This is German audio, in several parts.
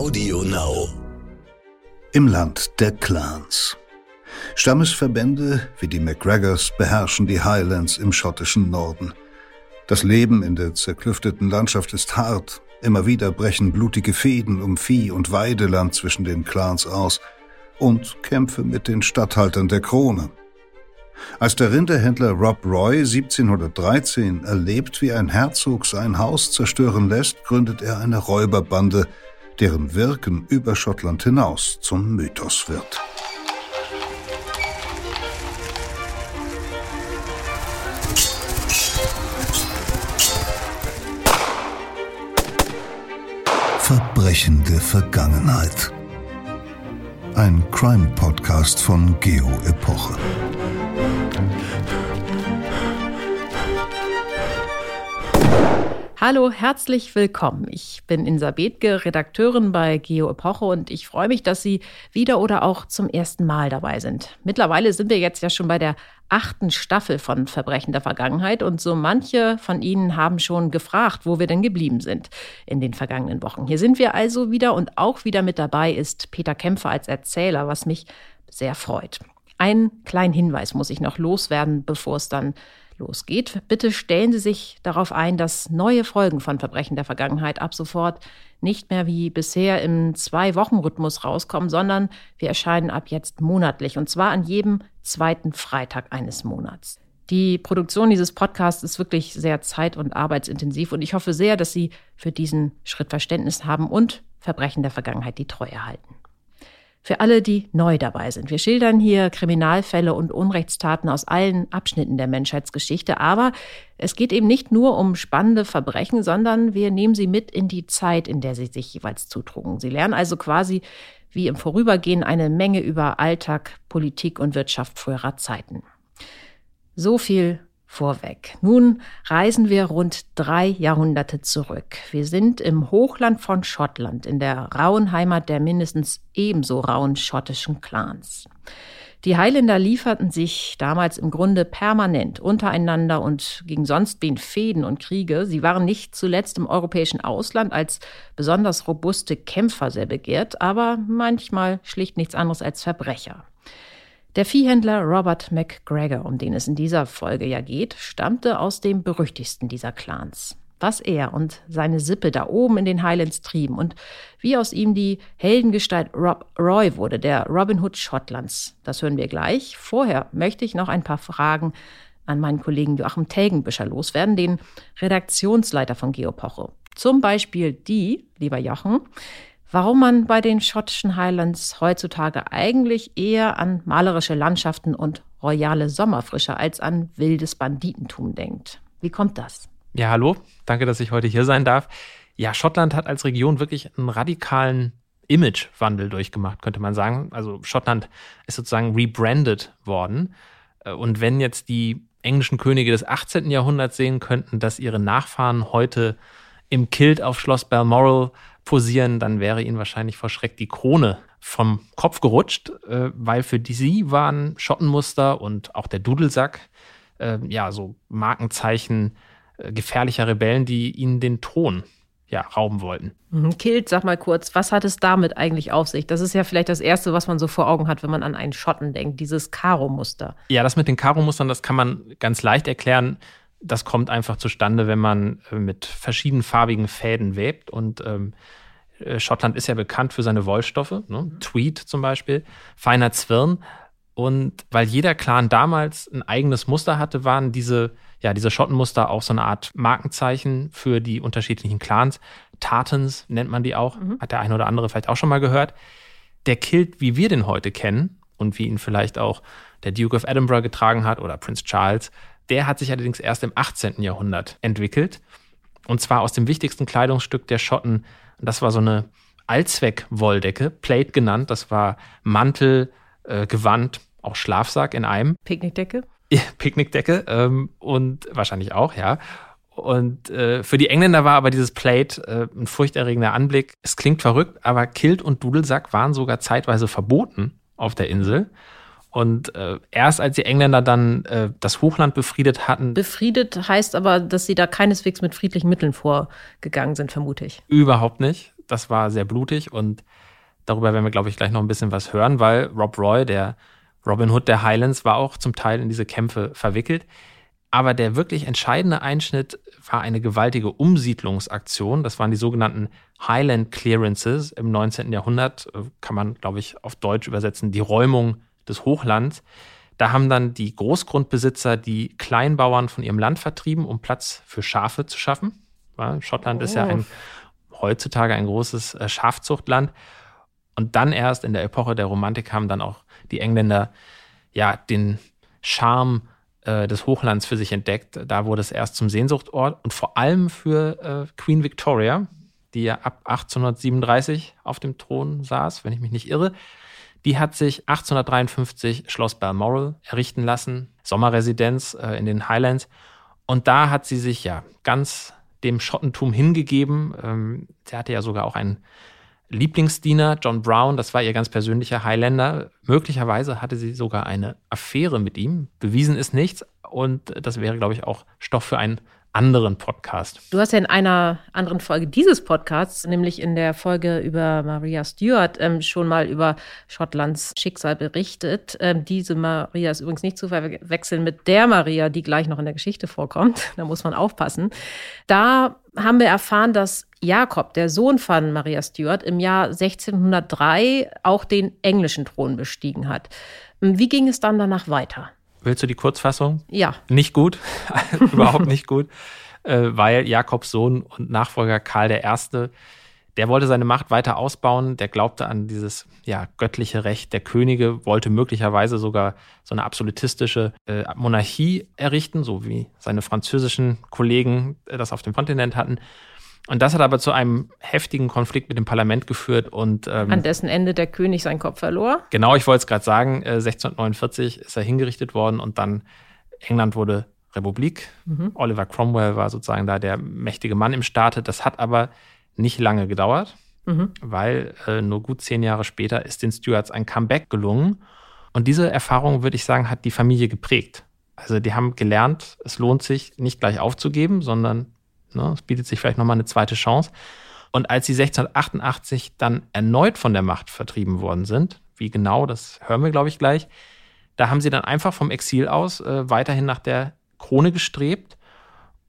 Audio Now. Im Land der Clans. Stammesverbände wie die McGregors beherrschen die Highlands im schottischen Norden. Das Leben in der zerklüfteten Landschaft ist hart. Immer wieder brechen blutige Fehden um Vieh- und Weideland zwischen den Clans aus und Kämpfe mit den Statthaltern der Krone. Als der Rinderhändler Rob Roy 1713 erlebt, wie ein Herzog sein Haus zerstören lässt, gründet er eine Räuberbande, deren Wirken über Schottland hinaus zum Mythos wird. Verbrechende Vergangenheit. Ein Crime-Podcast von Geo Hallo, herzlich willkommen. Ich bin Insa Bethke, Redakteurin bei Geo Epoche und ich freue mich, dass Sie wieder oder auch zum ersten Mal dabei sind. Mittlerweile sind wir jetzt ja schon bei der achten Staffel von Verbrechen der Vergangenheit und so manche von Ihnen haben schon gefragt, wo wir denn geblieben sind in den vergangenen Wochen. Hier sind wir also wieder und auch wieder mit dabei ist Peter Kämpfer als Erzähler, was mich sehr freut. Einen kleinen Hinweis muss ich noch loswerden, bevor es dann losgeht. Bitte stellen Sie sich darauf ein, dass neue Folgen von Verbrechen der Vergangenheit ab sofort nicht mehr wie bisher im Zwei-Wochen-Rhythmus rauskommen, sondern wir erscheinen ab jetzt monatlich und zwar an jedem zweiten Freitag eines Monats. Die Produktion dieses Podcasts ist wirklich sehr zeit- und arbeitsintensiv und ich hoffe sehr, dass Sie für diesen Schritt Verständnis haben und Verbrechen der Vergangenheit die Treue halten. Für alle, die neu dabei sind. Wir schildern hier Kriminalfälle und Unrechtstaten aus allen Abschnitten der Menschheitsgeschichte, aber es geht eben nicht nur um spannende Verbrechen, sondern wir nehmen sie mit in die Zeit, in der sie sich jeweils zutrugen. Sie lernen also quasi wie im Vorübergehen eine Menge über Alltag, Politik und Wirtschaft früherer Zeiten. So viel vorweg. Nun reisen wir rund drei Jahrhunderte zurück. Wir sind im Hochland von Schottland, in der rauen Heimat der mindestens ebenso rauen schottischen Clans. Die Highlander lieferten sich damals im Grunde permanent untereinander und gegen sonst wen Fäden und Kriege. Sie waren nicht zuletzt im europäischen Ausland als besonders robuste Kämpfer sehr begehrt, aber manchmal schlicht nichts anderes als Verbrecher. Der Viehhändler Robert McGregor, um den es in dieser Folge ja geht, stammte aus dem berüchtigsten dieser Clans. Was er und seine Sippe da oben in den Highlands trieben und wie aus ihm die Heldengestalt Rob Roy wurde, der Robin Hood Schottlands, das hören wir gleich. Vorher möchte ich noch ein paar Fragen an meinen Kollegen Joachim Telgenbüscher loswerden, den Redaktionsleiter von Geopoche. Zum Beispiel die, lieber Jochen, warum man bei den schottischen Highlands heutzutage eigentlich eher an malerische Landschaften und royale Sommerfrische als an wildes Banditentum denkt. Wie kommt das? Ja, hallo, danke, dass ich heute hier sein darf. Ja, Schottland hat als Region wirklich einen radikalen Imagewandel durchgemacht, könnte man sagen. Also Schottland ist sozusagen rebranded worden. Äh, und wenn jetzt die englischen Könige des 18. Jahrhunderts sehen könnten, dass ihre Nachfahren heute im Kilt auf Schloss Balmoral posieren, dann wäre ihnen wahrscheinlich vor Schreck die Krone vom Kopf gerutscht, äh, weil für die sie waren Schottenmuster und auch der Dudelsack äh, ja so Markenzeichen äh, gefährlicher Rebellen, die ihnen den Thron ja, rauben wollten. Mhm. Kilt, sag mal kurz, was hat es damit eigentlich auf sich? Das ist ja vielleicht das Erste, was man so vor Augen hat, wenn man an einen Schotten denkt, dieses Karo-Muster. Ja, das mit den Karo-Mustern, das kann man ganz leicht erklären. Das kommt einfach zustande, wenn man äh, mit verschiedenfarbigen Fäden webt. Und ähm, äh, Schottland ist ja bekannt für seine Wollstoffe, ne? Tweed zum Beispiel, feiner Zwirn. Und weil jeder Clan damals ein eigenes Muster hatte, waren diese, ja, diese Schottenmuster auch so eine Art Markenzeichen für die unterschiedlichen Clans. Tartans nennt man die auch, mhm. hat der eine oder andere vielleicht auch schon mal gehört. Der Kilt, wie wir den heute kennen und wie ihn vielleicht auch der Duke of Edinburgh getragen hat oder Prince Charles, der hat sich allerdings erst im 18. Jahrhundert entwickelt. Und zwar aus dem wichtigsten Kleidungsstück der Schotten. Das war so eine Allzweck-Wolldecke, Plate genannt. Das war Mantel, äh, Gewand, auch Schlafsack in einem. Picknickdecke? Ja, Picknickdecke ähm, und wahrscheinlich auch, ja. Und äh, für die Engländer war aber dieses Plate äh, ein furchterregender Anblick. Es klingt verrückt, aber Kilt und Dudelsack waren sogar zeitweise verboten auf der Insel. Und äh, erst als die Engländer dann äh, das Hochland befriedet hatten. Befriedet heißt aber, dass sie da keineswegs mit friedlichen Mitteln vorgegangen sind, vermute ich. Überhaupt nicht das war sehr blutig und darüber werden wir, glaube ich, gleich noch ein bisschen was hören, weil Rob Roy, der Robin Hood der Highlands, war auch zum Teil in diese Kämpfe verwickelt. Aber der wirklich entscheidende Einschnitt war eine gewaltige Umsiedlungsaktion. Das waren die sogenannten Highland Clearances im 19. Jahrhundert. Äh, kann man, glaube ich, auf Deutsch übersetzen, die Räumung des Hochlands. Da haben dann die Großgrundbesitzer die Kleinbauern von ihrem Land vertrieben, um Platz für Schafe zu schaffen. Schottland oh. ist ja ein, heutzutage ein großes äh, Schafzuchtland. Und dann erst in der Epoche der Romantik haben dann auch die Engländer ja den Charme äh, des Hochlands für sich entdeckt. Da wurde es erst zum Sehnsuchtort und vor allem für äh, Queen Victoria, die ja ab 1837 auf dem Thron saß, wenn ich mich nicht irre. Die hat sich 1853 Schloss Balmoral errichten lassen, Sommerresidenz äh, in den Highlands. Und da hat sie sich ja ganz dem Schottentum hingegeben. Ähm, sie hatte ja sogar auch einen Lieblingsdiener, John Brown, das war ihr ganz persönlicher Highlander. Möglicherweise hatte sie sogar eine Affäre mit ihm. Bewiesen ist nichts. Und das wäre, glaube ich, auch Stoff für einen anderen Podcast. Du hast ja in einer anderen Folge dieses Podcasts, nämlich in der Folge über Maria Stuart, ähm, schon mal über Schottlands Schicksal berichtet. Ähm, diese Maria ist übrigens nicht zu verwechseln mit der Maria, die gleich noch in der Geschichte vorkommt. Da muss man aufpassen. Da haben wir erfahren, dass Jakob, der Sohn von Maria Stuart, im Jahr 1603 auch den englischen Thron bestiegen hat. Wie ging es dann danach weiter? Willst du die Kurzfassung? Ja. Nicht gut, überhaupt nicht gut, äh, weil Jakobs Sohn und Nachfolger Karl I., der wollte seine Macht weiter ausbauen, der glaubte an dieses ja, göttliche Recht der Könige, wollte möglicherweise sogar so eine absolutistische äh, Monarchie errichten, so wie seine französischen Kollegen äh, das auf dem Kontinent hatten. Und das hat aber zu einem heftigen Konflikt mit dem Parlament geführt und ähm, an dessen Ende der König seinen Kopf verlor. Genau, ich wollte es gerade sagen. Äh, 1649 ist er hingerichtet worden und dann England wurde Republik. Mhm. Oliver Cromwell war sozusagen da der mächtige Mann im Staate. Das hat aber nicht lange gedauert, mhm. weil äh, nur gut zehn Jahre später ist den Stuarts ein Comeback gelungen. Und diese Erfahrung, würde ich sagen, hat die Familie geprägt. Also die haben gelernt, es lohnt sich nicht gleich aufzugeben, sondern Ne? Es bietet sich vielleicht nochmal eine zweite Chance. Und als sie 1688 dann erneut von der Macht vertrieben worden sind, wie genau, das hören wir, glaube ich, gleich, da haben sie dann einfach vom Exil aus äh, weiterhin nach der Krone gestrebt.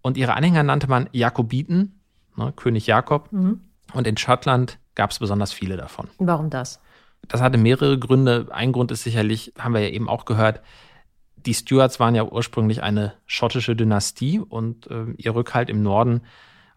Und ihre Anhänger nannte man Jakobiten, ne, König Jakob. Mhm. Und in Schottland gab es besonders viele davon. Warum das? Das hatte mehrere Gründe. Ein Grund ist sicherlich, haben wir ja eben auch gehört, die Stuarts waren ja ursprünglich eine schottische Dynastie und äh, ihr Rückhalt im Norden,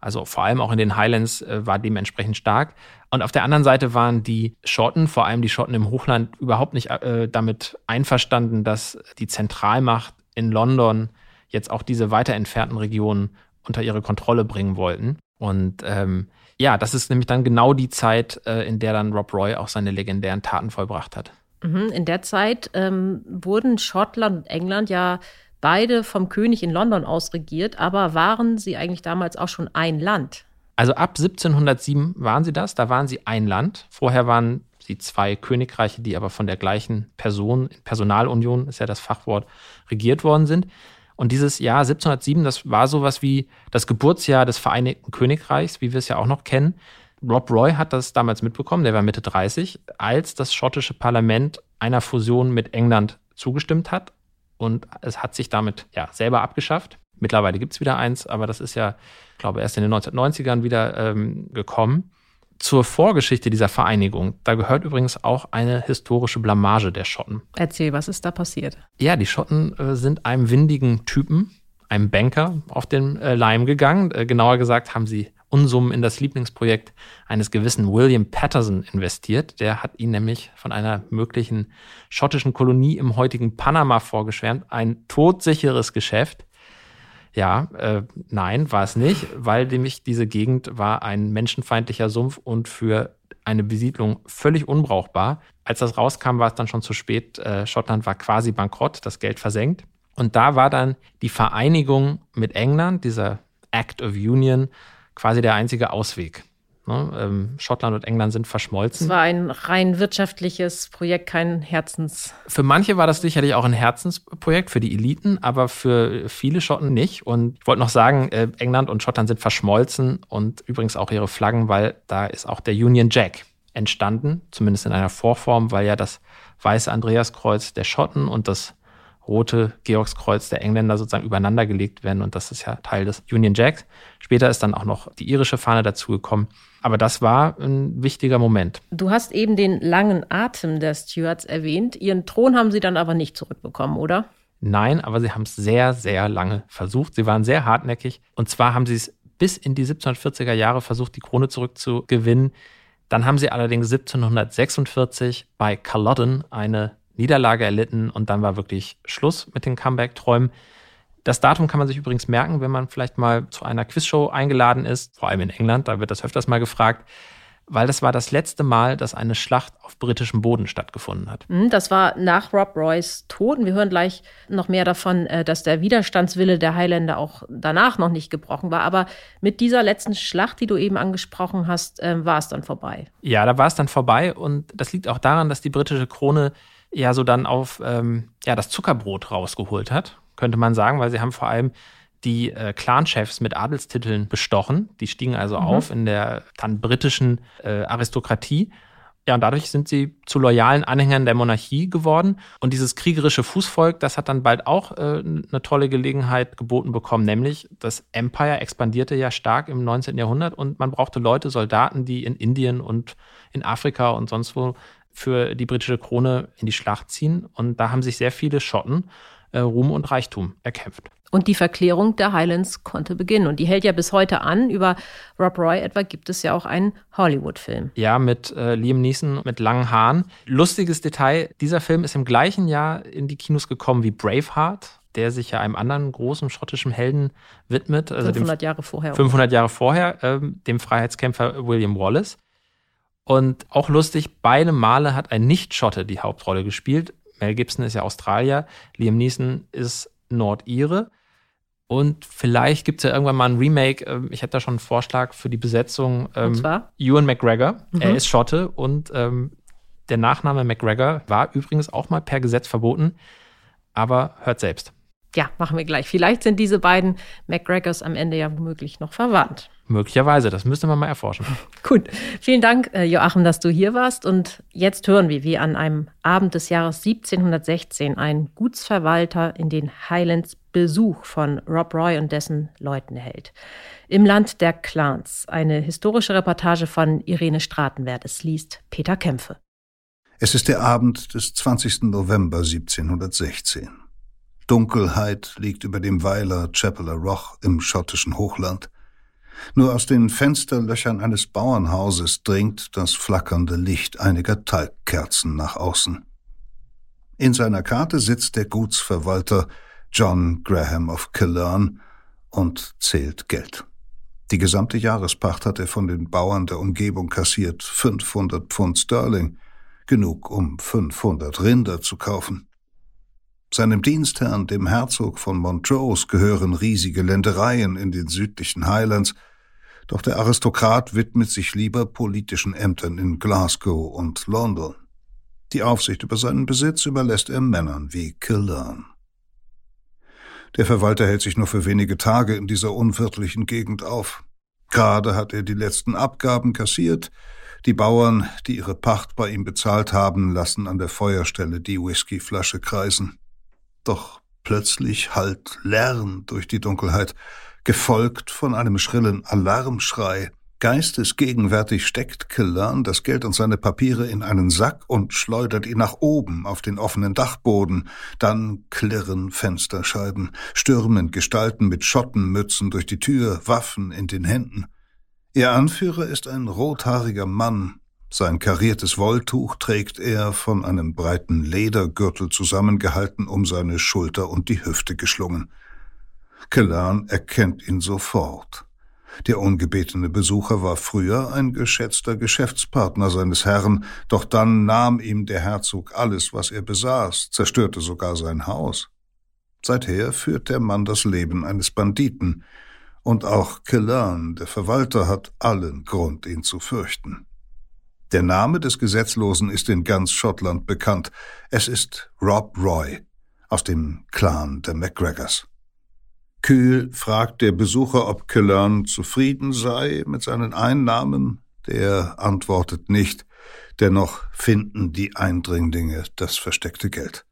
also vor allem auch in den Highlands, äh, war dementsprechend stark. Und auf der anderen Seite waren die Schotten, vor allem die Schotten im Hochland, überhaupt nicht äh, damit einverstanden, dass die Zentralmacht in London jetzt auch diese weiter entfernten Regionen unter ihre Kontrolle bringen wollten. Und ähm, ja, das ist nämlich dann genau die Zeit, äh, in der dann Rob Roy auch seine legendären Taten vollbracht hat. Mhm, in der Zeit ähm, wurden Schottland und England ja beide vom König in London aus regiert, aber waren sie eigentlich damals auch schon ein Land? Also ab 1707 waren sie das, da waren sie ein Land. Vorher waren sie zwei Königreiche, die aber von der gleichen Person, Personalunion ist ja das Fachwort, regiert worden sind. Und dieses Jahr 1707, das war sowas wie das Geburtsjahr des Vereinigten Königreichs, wie wir es ja auch noch kennen. Rob Roy hat das damals mitbekommen, der war Mitte 30, als das schottische Parlament einer Fusion mit England zugestimmt hat. Und es hat sich damit ja selber abgeschafft. Mittlerweile gibt es wieder eins, aber das ist ja, glaube ich, erst in den 1990ern wieder ähm, gekommen. Zur Vorgeschichte dieser Vereinigung, da gehört übrigens auch eine historische Blamage der Schotten. Erzähl, was ist da passiert? Ja, die Schotten äh, sind einem windigen Typen, einem Banker, auf den äh, Leim gegangen. Äh, genauer gesagt haben sie Unsummen in das Lieblingsprojekt eines gewissen William Patterson investiert. Der hat ihn nämlich von einer möglichen schottischen Kolonie im heutigen Panama vorgeschwärmt. Ein todsicheres Geschäft. Ja, äh, nein, war es nicht, weil nämlich diese Gegend war ein menschenfeindlicher Sumpf und für eine Besiedlung völlig unbrauchbar. Als das rauskam, war es dann schon zu spät. Äh, Schottland war quasi bankrott, das Geld versenkt. Und da war dann die Vereinigung mit England, dieser Act of Union, quasi der einzige Ausweg. Ne? Ähm, Schottland und England sind verschmolzen. Es war ein rein wirtschaftliches Projekt, kein Herzens. Für manche war das sicherlich auch ein Herzensprojekt, für die Eliten, aber für viele Schotten nicht. Und ich wollte noch sagen, äh, England und Schottland sind verschmolzen und übrigens auch ihre Flaggen, weil da ist auch der Union Jack entstanden, zumindest in einer Vorform, weil ja das weiße Andreaskreuz der Schotten und das rote Georgskreuz der Engländer sozusagen übereinander gelegt werden. Und das ist ja Teil des Union Jacks. Später ist dann auch noch die irische Fahne dazugekommen. Aber das war ein wichtiger Moment. Du hast eben den langen Atem der Stuarts erwähnt. Ihren Thron haben sie dann aber nicht zurückbekommen, oder? Nein, aber sie haben es sehr, sehr lange versucht. Sie waren sehr hartnäckig. Und zwar haben sie es bis in die 1740er Jahre versucht, die Krone zurückzugewinnen. Dann haben sie allerdings 1746 bei Culloden eine Niederlage erlitten und dann war wirklich Schluss mit den Comeback-Träumen. Das Datum kann man sich übrigens merken, wenn man vielleicht mal zu einer Quizshow eingeladen ist, vor allem in England, da wird das öfters mal gefragt, weil das war das letzte Mal, dass eine Schlacht auf britischem Boden stattgefunden hat. Mhm, das war nach Rob Roys Tod. Und wir hören gleich noch mehr davon, äh, dass der Widerstandswille der Highlander auch danach noch nicht gebrochen war. Aber mit dieser letzten Schlacht, die du eben angesprochen hast, äh, war es dann vorbei. Ja, da war es dann vorbei. Und das liegt auch daran, dass die britische Krone ja so dann auf ähm, ja, das Zuckerbrot rausgeholt hat, könnte man sagen, weil sie haben vor allem die äh, Clanchefs mit Adelstiteln bestochen. Die stiegen also mhm. auf in der dann britischen äh, Aristokratie. Ja, und dadurch sind sie zu loyalen Anhängern der Monarchie geworden. Und dieses kriegerische Fußvolk, das hat dann bald auch äh, eine tolle Gelegenheit geboten bekommen, nämlich das Empire expandierte ja stark im 19. Jahrhundert und man brauchte Leute, Soldaten, die in Indien und in Afrika und sonst wo für die britische Krone in die Schlacht ziehen. Und da haben sich sehr viele Schotten äh, Ruhm und Reichtum erkämpft. Und die Verklärung der Highlands konnte beginnen. Und die hält ja bis heute an. Über Rob Roy etwa gibt es ja auch einen Hollywood-Film. Ja, mit äh, Liam Neeson mit langen Haaren. Lustiges Detail: dieser Film ist im gleichen Jahr in die Kinos gekommen wie Braveheart der sich ja einem anderen großen schottischen Helden widmet. Also 500 Jahre vorher. 500 Jahre vorher, äh, dem Freiheitskämpfer William Wallace. Und auch lustig, beide Male hat ein Nicht-Schotte die Hauptrolle gespielt. Mel Gibson ist ja Australier, Liam Neeson ist Nordire. Und vielleicht gibt es ja irgendwann mal ein Remake. Ähm, ich hätte da schon einen Vorschlag für die Besetzung. Ähm, und zwar? Ewan McGregor. Mhm. Er ist Schotte und ähm, der Nachname McGregor war übrigens auch mal per Gesetz verboten. Aber hört selbst. Ja, machen wir gleich. Vielleicht sind diese beiden McGregors am Ende ja womöglich noch verwandt. Möglicherweise, das müsste man mal erforschen. Gut, vielen Dank, äh, Joachim, dass du hier warst. Und jetzt hören wir, wie an einem Abend des Jahres 1716 ein Gutsverwalter in den Highlands Besuch von Rob Roy und dessen Leuten erhält. Im Land der Clans. Eine historische Reportage von Irene Stratenwert. Es liest Peter Kämpfe. Es ist der Abend des 20. November 1716. Dunkelheit liegt über dem Weiler Chapeler Roch im schottischen Hochland. Nur aus den Fensterlöchern eines Bauernhauses dringt das flackernde Licht einiger Talgkerzen nach außen. In seiner Karte sitzt der Gutsverwalter John Graham of Killern und zählt Geld. Die gesamte Jahrespacht hat er von den Bauern der Umgebung kassiert, 500 Pfund Sterling, genug um 500 Rinder zu kaufen. Seinem Dienstherrn, dem Herzog von Montrose, gehören riesige Ländereien in den südlichen Highlands, doch der Aristokrat widmet sich lieber politischen Ämtern in Glasgow und London. Die Aufsicht über seinen Besitz überlässt er Männern wie Kildern. Der Verwalter hält sich nur für wenige Tage in dieser unwirtlichen Gegend auf. Gerade hat er die letzten Abgaben kassiert, die Bauern, die ihre Pacht bei ihm bezahlt haben, lassen an der Feuerstelle die Whiskyflasche kreisen. Doch plötzlich hallt Lärm durch die Dunkelheit, gefolgt von einem schrillen Alarmschrei. Geistesgegenwärtig steckt Killan das Geld und seine Papiere in einen Sack und schleudert ihn nach oben auf den offenen Dachboden. Dann klirren Fensterscheiben, stürmen Gestalten mit Schottenmützen durch die Tür, Waffen in den Händen. Ihr Anführer ist ein rothaariger Mann, sein kariertes Wolltuch trägt er von einem breiten Ledergürtel zusammengehalten um seine Schulter und die Hüfte geschlungen. Kellan erkennt ihn sofort. Der ungebetene Besucher war früher ein geschätzter Geschäftspartner seines Herrn, doch dann nahm ihm der Herzog alles, was er besaß, zerstörte sogar sein Haus. Seither führt der Mann das Leben eines Banditen, Und auch Killarn, der Verwalter, hat allen Grund, ihn zu fürchten. Der Name des Gesetzlosen ist in ganz Schottland bekannt. Es ist Rob Roy aus dem Clan der MacGregors. Kühl fragt der Besucher, ob Killarn zufrieden sei mit seinen Einnahmen. Der antwortet nicht. Dennoch finden die Eindringlinge das versteckte Geld.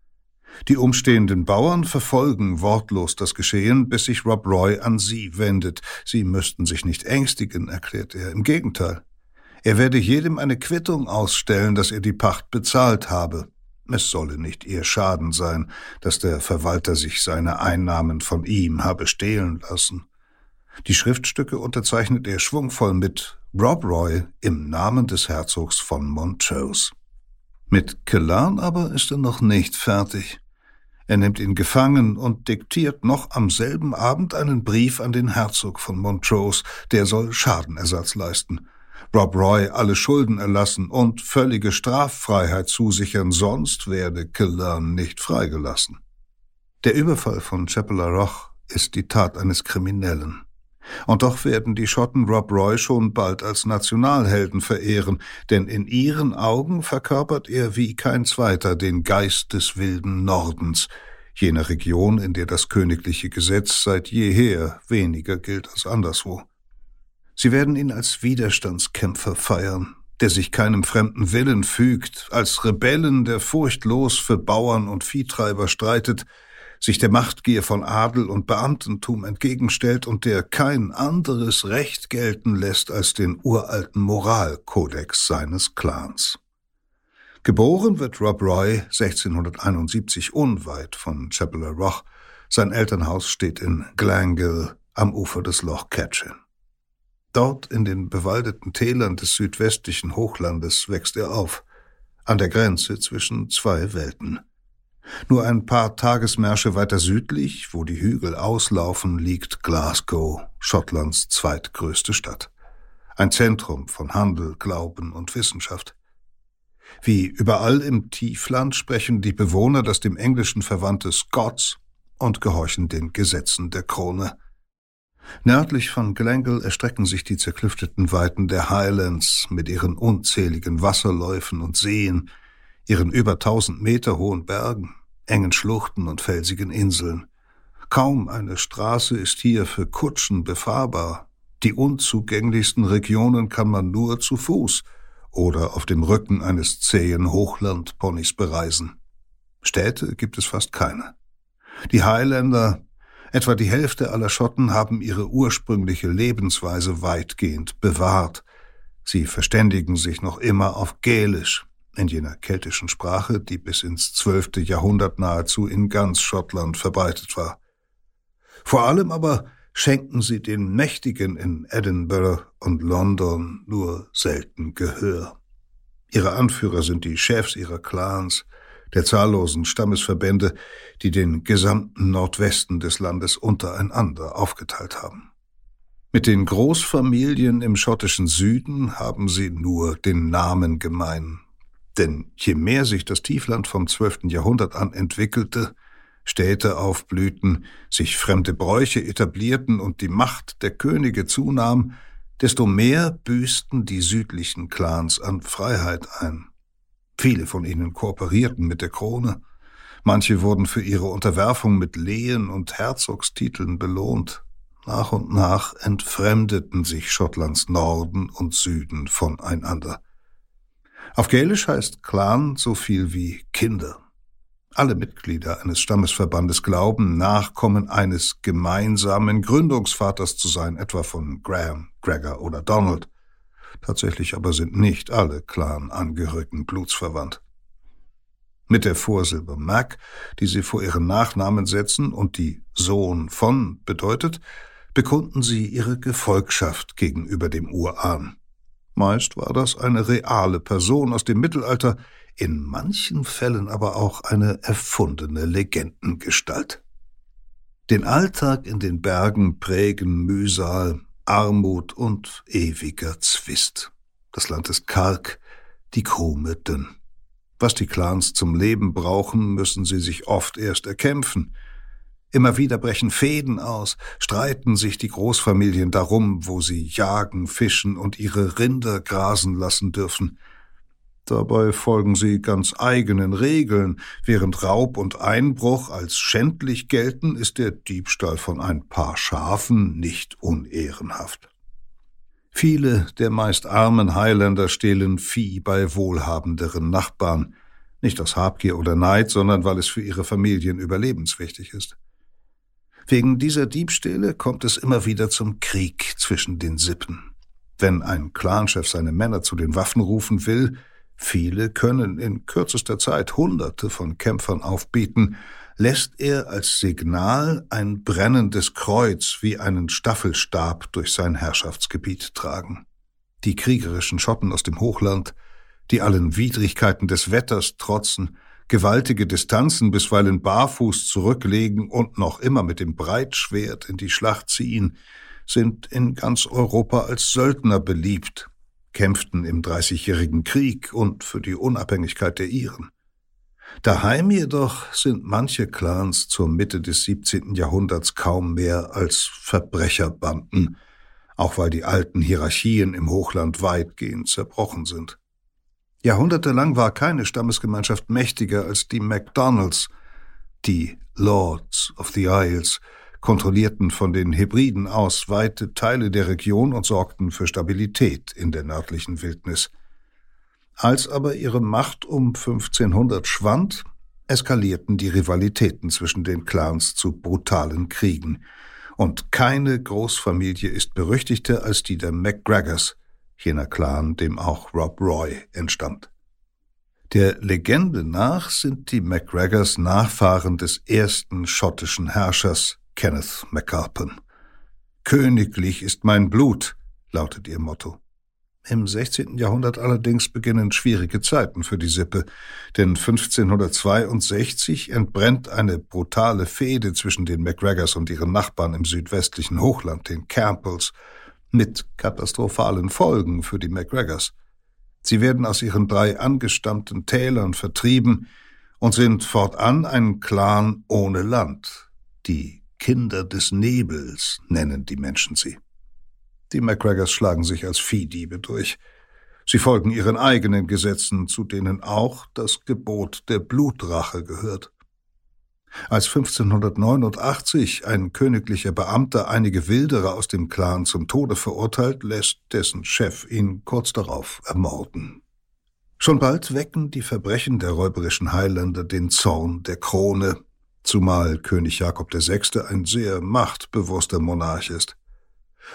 Die umstehenden Bauern verfolgen wortlos das Geschehen, bis sich Rob Roy an sie wendet. Sie müssten sich nicht ängstigen, erklärt er. Im Gegenteil. Er werde jedem eine Quittung ausstellen, dass er die Pacht bezahlt habe. Es solle nicht ihr Schaden sein, dass der Verwalter sich seine Einnahmen von ihm habe stehlen lassen. Die Schriftstücke unterzeichnet er schwungvoll mit Rob Roy im Namen des Herzogs von Montrose. Mit Killarn aber ist er noch nicht fertig. Er nimmt ihn gefangen und diktiert noch am selben Abend einen Brief an den Herzog von Montrose, der soll Schadenersatz leisten. Rob Roy alle Schulden erlassen und völlige Straffreiheit zusichern, sonst werde Killarn nicht freigelassen. Der Überfall von Chapel Roch ist die Tat eines Kriminellen. Und doch werden die Schotten Rob Roy schon bald als Nationalhelden verehren, denn in ihren Augen verkörpert er wie kein zweiter den Geist des wilden Nordens, jener Region, in der das königliche Gesetz seit jeher weniger gilt als anderswo. Sie werden ihn als Widerstandskämpfer feiern, der sich keinem fremden Willen fügt, als Rebellen, der furchtlos für Bauern und Viehtreiber streitet, sich der Machtgier von Adel und Beamtentum entgegenstellt und der kein anderes Recht gelten lässt als den uralten Moralkodex seines Clans. Geboren wird Rob Roy 1671 unweit von Chapel Roch. Sein Elternhaus steht in Glangill am Ufer des Loch Catchin. Dort in den bewaldeten Tälern des südwestlichen Hochlandes wächst er auf, an der Grenze zwischen zwei Welten. Nur ein paar Tagesmärsche weiter südlich, wo die Hügel auslaufen, liegt Glasgow, Schottlands zweitgrößte Stadt. Ein Zentrum von Handel, Glauben und Wissenschaft. Wie überall im Tiefland sprechen die Bewohner das dem Englischen verwandte Scots und gehorchen den Gesetzen der Krone. Nördlich von Glengel erstrecken sich die zerklüfteten Weiten der Highlands mit ihren unzähligen Wasserläufen und Seen, ihren über tausend Meter hohen Bergen, engen Schluchten und felsigen Inseln. Kaum eine Straße ist hier für Kutschen befahrbar. Die unzugänglichsten Regionen kann man nur zu Fuß oder auf dem Rücken eines zähen Hochlandponys bereisen. Städte gibt es fast keine. Die Highlander, etwa die Hälfte aller Schotten, haben ihre ursprüngliche Lebensweise weitgehend bewahrt. Sie verständigen sich noch immer auf Gälisch, in jener keltischen Sprache, die bis ins zwölfte Jahrhundert nahezu in ganz Schottland verbreitet war. Vor allem aber schenken sie den Mächtigen in Edinburgh und London nur selten Gehör. Ihre Anführer sind die Chefs ihrer Clans, der zahllosen Stammesverbände, die den gesamten Nordwesten des Landes untereinander aufgeteilt haben. Mit den Großfamilien im schottischen Süden haben sie nur den Namen gemein, denn je mehr sich das Tiefland vom zwölften Jahrhundert an entwickelte, Städte aufblühten, sich fremde Bräuche etablierten und die Macht der Könige zunahm, desto mehr büßten die südlichen Clans an Freiheit ein. Viele von ihnen kooperierten mit der Krone, manche wurden für ihre Unterwerfung mit Lehen und Herzogstiteln belohnt. Nach und nach entfremdeten sich Schottlands Norden und Süden voneinander. Auf Gälisch heißt Clan so viel wie Kinder. Alle Mitglieder eines Stammesverbandes glauben, Nachkommen eines gemeinsamen Gründungsvaters zu sein, etwa von Graham, Gregor oder Donald. Tatsächlich aber sind nicht alle Clan-Angehörigen blutsverwandt. Mit der Vorsilbe Mac, die sie vor ihren Nachnamen setzen und die Sohn von bedeutet, bekunden sie ihre Gefolgschaft gegenüber dem Urahn. Meist war das eine reale Person aus dem Mittelalter, in manchen Fällen aber auch eine erfundene Legendengestalt. Den Alltag in den Bergen prägen Mühsal, Armut und ewiger Zwist. Das Land ist karg, die Krume dünn. Was die Clans zum Leben brauchen, müssen sie sich oft erst erkämpfen. Immer wieder brechen Fäden aus, streiten sich die Großfamilien darum, wo sie jagen, fischen und ihre Rinder grasen lassen dürfen. Dabei folgen sie ganz eigenen Regeln. Während Raub und Einbruch als schändlich gelten, ist der Diebstahl von ein paar Schafen nicht unehrenhaft. Viele der meist armen Highlander stehlen Vieh bei wohlhabenderen Nachbarn, nicht aus Habgier oder Neid, sondern weil es für ihre Familien überlebenswichtig ist. Wegen dieser Diebstähle kommt es immer wieder zum Krieg zwischen den Sippen. Wenn ein Clanchef seine Männer zu den Waffen rufen will, viele können in kürzester Zeit Hunderte von Kämpfern aufbieten, lässt er als Signal ein brennendes Kreuz wie einen Staffelstab durch sein Herrschaftsgebiet tragen. Die kriegerischen Schotten aus dem Hochland, die allen Widrigkeiten des Wetters trotzen, gewaltige Distanzen bisweilen barfuß zurücklegen und noch immer mit dem Breitschwert in die Schlacht ziehen, sind in ganz Europa als Söldner beliebt, kämpften im Dreißigjährigen Krieg und für die Unabhängigkeit der Iren. Daheim jedoch sind manche Clans zur Mitte des 17. Jahrhunderts kaum mehr als Verbrecherbanden, auch weil die alten Hierarchien im Hochland weitgehend zerbrochen sind. Jahrhundertelang war keine Stammesgemeinschaft mächtiger als die MacDonalds, die Lords of the Isles, kontrollierten von den Hebriden aus weite Teile der Region und sorgten für Stabilität in der nördlichen Wildnis. Als aber ihre Macht um 1500 schwand, eskalierten die Rivalitäten zwischen den Clans zu brutalen Kriegen. Und keine Großfamilie ist berüchtigter als die der MacGregors, jener Clan, dem auch Rob Roy entstammt. Der Legende nach sind die MacGregors Nachfahren des ersten schottischen Herrschers, Kenneth MacAlpin. Königlich ist mein Blut, lautet ihr Motto. Im 16. Jahrhundert allerdings beginnen schwierige Zeiten für die Sippe, denn 1562 entbrennt eine brutale Fehde zwischen den MacGregors und ihren Nachbarn im südwestlichen Hochland, den Campbells, mit katastrophalen Folgen für die MacGregors. Sie werden aus ihren drei angestammten Tälern vertrieben und sind fortan ein Clan ohne Land. Die Kinder des Nebels nennen die Menschen sie. Die MacGregors schlagen sich als Viehdiebe durch. Sie folgen ihren eigenen Gesetzen, zu denen auch das Gebot der Blutrache gehört. Als 1589 ein königlicher Beamter einige Wilderer aus dem Clan zum Tode verurteilt, lässt dessen Chef ihn kurz darauf ermorden. Schon bald wecken die Verbrechen der räuberischen Highlander den Zorn der Krone, zumal König Jakob VI. ein sehr machtbewusster Monarch ist.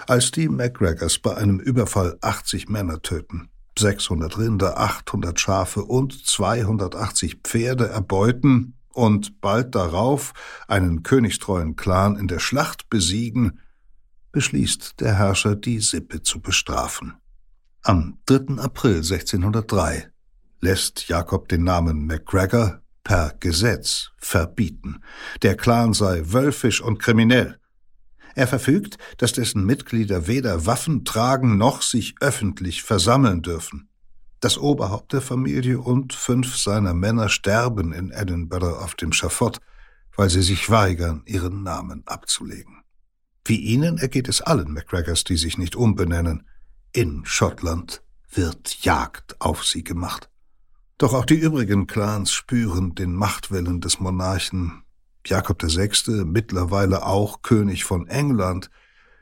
Als die MacGregors bei einem Überfall 80 Männer töten, 600 Rinder, 800 Schafe und 280 Pferde erbeuten und bald darauf einen königstreuen Clan in der Schlacht besiegen, beschließt der Herrscher, die Sippe zu bestrafen. Am 3. April 1603 lässt Jakob den Namen MacGregor per Gesetz verbieten. Der Clan sei wölfisch und kriminell. Er verfügt, dass dessen Mitglieder weder Waffen tragen noch sich öffentlich versammeln dürfen. Das Oberhaupt der Familie und fünf seiner Männer sterben in Edinburgh auf dem Schafott, weil sie sich weigern, ihren Namen abzulegen. Wie ihnen ergeht es allen MacGregors, die sich nicht umbenennen. In Schottland wird Jagd auf sie gemacht. Doch auch die übrigen Clans spüren den Machtwillen des Monarchen, Jakob VI., mittlerweile auch König von England,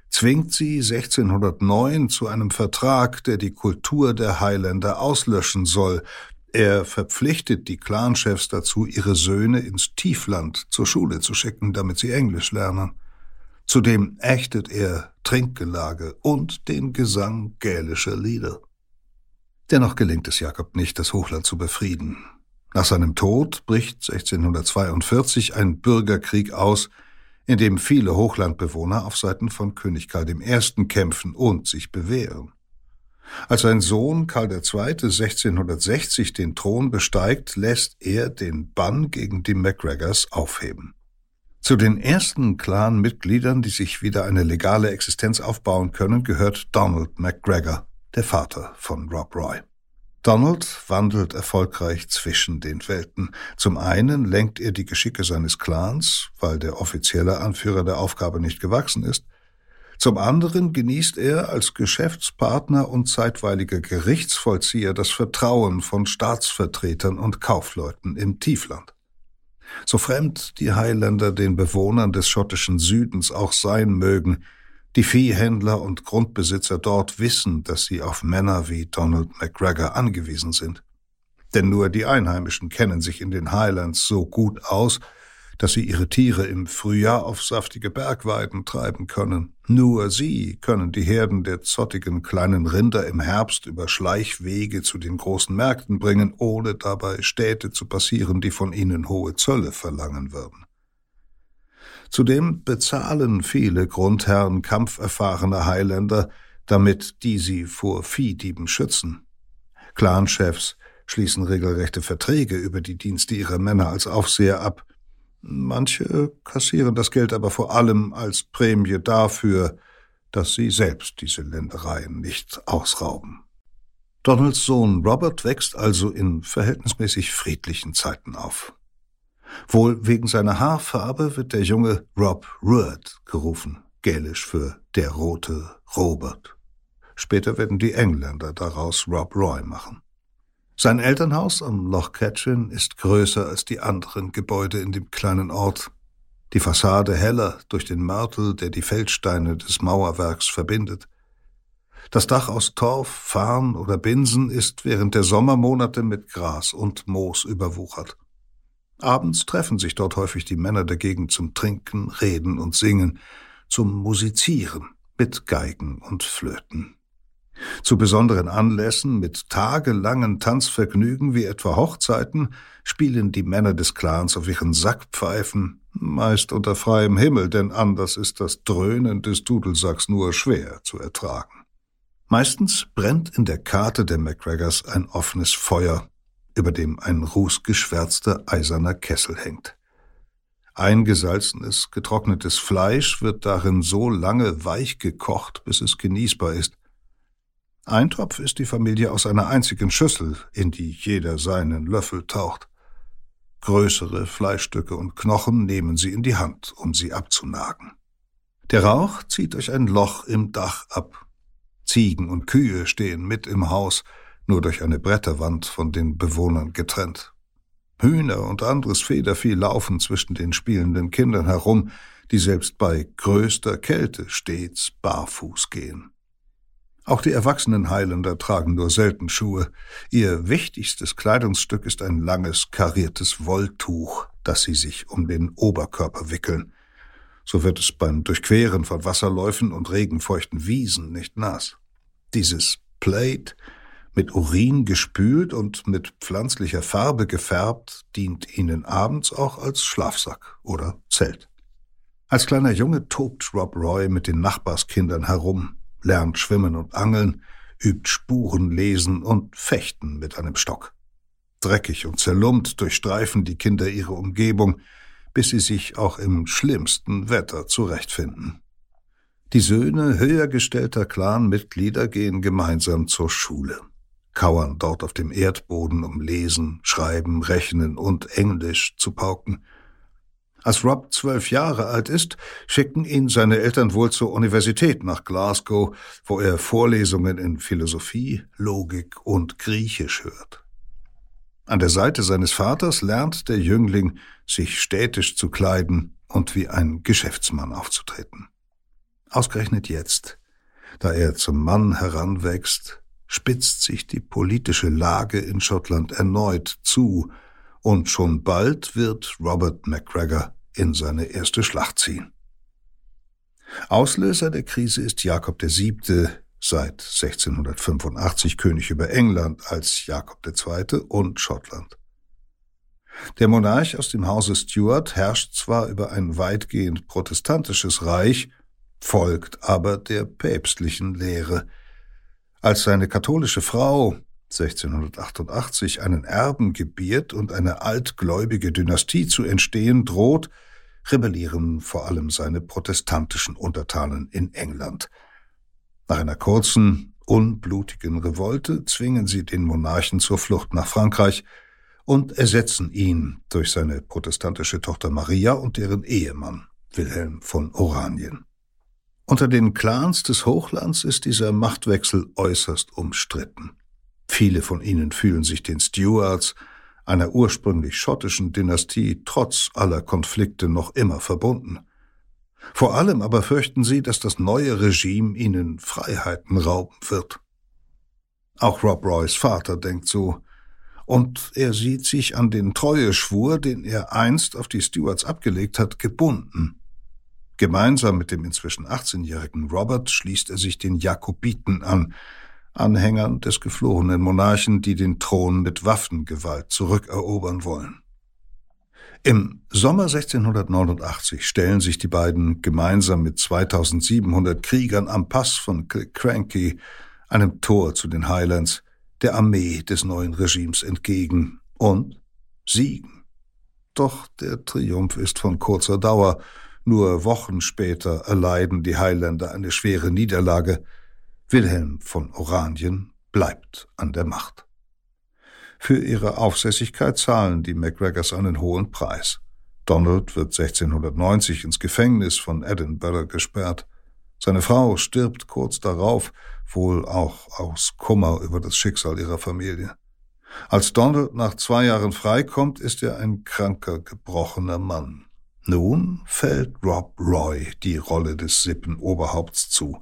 zwingt sie 1609 zu einem Vertrag, der die Kultur der Highlander auslöschen soll. Er verpflichtet die Clanchefs dazu, ihre Söhne ins Tiefland zur Schule zu schicken, damit sie Englisch lernen. Zudem ächtet er Trinkgelage und den Gesang gälischer Lieder. Dennoch gelingt es Jakob nicht, das Hochland zu befrieden. Nach seinem Tod bricht 1642 ein Bürgerkrieg aus, in dem viele Hochlandbewohner auf Seiten von König Karl I. kämpfen und sich bewähren. Als sein Sohn Karl II. 1660 den Thron besteigt, lässt er den Bann gegen die MacGregors aufheben. Zu den ersten Clan-Mitgliedern, die sich wieder eine legale Existenz aufbauen können, gehört Donald MacGregor, der Vater von Rob Roy. Donald wandelt erfolgreich zwischen den Welten. Zum einen lenkt er die Geschicke seines Clans, weil der offizielle Anführer der Aufgabe nicht gewachsen ist. Zum anderen genießt er als Geschäftspartner und zeitweiliger Gerichtsvollzieher das Vertrauen von Staatsvertretern und Kaufleuten im Tiefland. So fremd die Highlander den Bewohnern des schottischen Südens auch sein mögen, die Viehhändler und Grundbesitzer dort wissen, dass sie auf Männer wie Donald McGregor angewiesen sind. Denn nur die Einheimischen kennen sich in den Highlands so gut aus, dass sie ihre Tiere im Frühjahr auf saftige Bergweiden treiben können. Nur sie können die Herden der zottigen kleinen Rinder im Herbst über Schleichwege zu den großen Märkten bringen, ohne dabei Städte zu passieren, die von ihnen hohe Zölle verlangen würden. Zudem bezahlen viele Grundherren kampferfahrene Highlander, damit die sie vor Viehdieben schützen. Clanchefs schließen regelrechte Verträge über die Dienste ihrer Männer als Aufseher ab. Manche kassieren das Geld aber vor allem als Prämie dafür, dass sie selbst diese Ländereien nicht ausrauben. Donalds Sohn Robert wächst also in verhältnismäßig friedlichen Zeiten auf. Wohl wegen seiner Haarfarbe wird der Junge Rob Ruard gerufen, gälisch für der rote Robert. Später werden die Engländer daraus Rob Roy machen. Sein Elternhaus am Loch Catchin ist größer als die anderen Gebäude in dem kleinen Ort. Die Fassade heller durch den Mörtel, der die Feldsteine des Mauerwerks verbindet. Das Dach aus Torf, Farn oder Binsen ist während der Sommermonate mit Gras und Moos überwuchert. Abends treffen sich dort häufig die Männer der Gegend zum Trinken, Reden und Singen, zum Musizieren mit Geigen und Flöten. Zu besonderen Anlässen mit tagelangen Tanzvergnügen wie etwa Hochzeiten spielen die Männer des Clans auf ihren Sackpfeifen, meist unter freiem Himmel, denn anders ist das Dröhnen des Dudelsacks nur schwer zu ertragen. Meistens brennt in der Karte der McGregors ein offenes Feuer, über dem ein rußgeschwärzter eiserner Kessel hängt. Eingesalzenes, getrocknetes Fleisch wird darin so lange weich gekocht, bis es genießbar ist. Eintopf ist die Familie aus einer einzigen Schüssel, in die jeder seinen Löffel taucht. Größere Fleischstücke und Knochen nehmen sie in die Hand, um sie abzunagen. Der Rauch zieht durch ein Loch im Dach ab. Ziegen und Kühe stehen mit im Haus, nur durch eine Bretterwand von den Bewohnern getrennt. Hühner und anderes Federvieh laufen zwischen den spielenden Kindern herum, die selbst bei größter Kälte stets barfuß gehen. Auch die erwachsenen Highlander tragen nur selten Schuhe. Ihr wichtigstes Kleidungsstück ist ein langes, kariertes Wolltuch, das sie sich um den Oberkörper wickeln. So wird es beim Durchqueren von Wasserläufen und regenfeuchten Wiesen nicht nass. Dieses Plate mit Urin gespült und mit pflanzlicher Farbe gefärbt, dient ihnen abends auch als Schlafsack oder Zelt. Als kleiner Junge tobt Rob Roy mit den Nachbarskindern herum, lernt schwimmen und angeln, übt Spuren lesen und fechten mit einem Stock. Dreckig und zerlumpt durchstreifen die Kinder ihre Umgebung, bis sie sich auch im schlimmsten Wetter zurechtfinden. Die Söhne höher gestellter Clanmitglieder gehen gemeinsam zur Schule kauern dort auf dem Erdboden, um Lesen, Schreiben, Rechnen und Englisch zu pauken. Als Rob zwölf Jahre alt ist, schicken ihn seine Eltern wohl zur Universität nach Glasgow, wo er Vorlesungen in Philosophie, Logik und Griechisch hört. An der Seite seines Vaters lernt der Jüngling, sich städtisch zu kleiden und wie ein Geschäftsmann aufzutreten. Ausgerechnet jetzt, da er zum Mann heranwächst, spitzt sich die politische Lage in Schottland erneut zu, und schon bald wird Robert MacGregor in seine erste Schlacht ziehen. Auslöser der Krise ist Jakob VII., seit 1685 König über England als Jakob II. und Schottland. Der Monarch aus dem Hause Stuart herrscht zwar über ein weitgehend protestantisches Reich, folgt aber der päpstlichen Lehre, als seine katholische Frau 1688 einen Erben gebiert und eine altgläubige Dynastie zu entstehen droht, rebellieren vor allem seine protestantischen Untertanen in England. Nach einer kurzen, unblutigen Revolte zwingen sie den Monarchen zur Flucht nach Frankreich und ersetzen ihn durch seine protestantische Tochter Maria und deren Ehemann Wilhelm von Oranien. Unter den Clans des Hochlands ist dieser Machtwechsel äußerst umstritten. Viele von ihnen fühlen sich den Stuarts, einer ursprünglich schottischen Dynastie, trotz aller Konflikte noch immer verbunden. Vor allem aber fürchten sie, dass das neue Regime ihnen Freiheiten rauben wird. Auch Rob Roys Vater denkt so, und er sieht sich an den Treueschwur, den er einst auf die Stuarts abgelegt hat, gebunden. Gemeinsam mit dem inzwischen 18-jährigen Robert schließt er sich den Jakobiten an, Anhängern des geflohenen Monarchen, die den Thron mit Waffengewalt zurückerobern wollen. Im Sommer 1689 stellen sich die beiden gemeinsam mit 2700 Kriegern am Pass von Cranky, einem Tor zu den Highlands, der Armee des neuen Regimes entgegen und siegen. Doch der Triumph ist von kurzer Dauer. Nur Wochen später erleiden die Highlander eine schwere Niederlage. Wilhelm von Oranien bleibt an der Macht. Für ihre Aufsässigkeit zahlen die MacGregors einen hohen Preis. Donald wird 1690 ins Gefängnis von Edinburgh gesperrt. Seine Frau stirbt kurz darauf, wohl auch aus Kummer über das Schicksal ihrer Familie. Als Donald nach zwei Jahren freikommt, ist er ein kranker, gebrochener Mann. Nun fällt Rob Roy die Rolle des Sippenoberhaupts zu.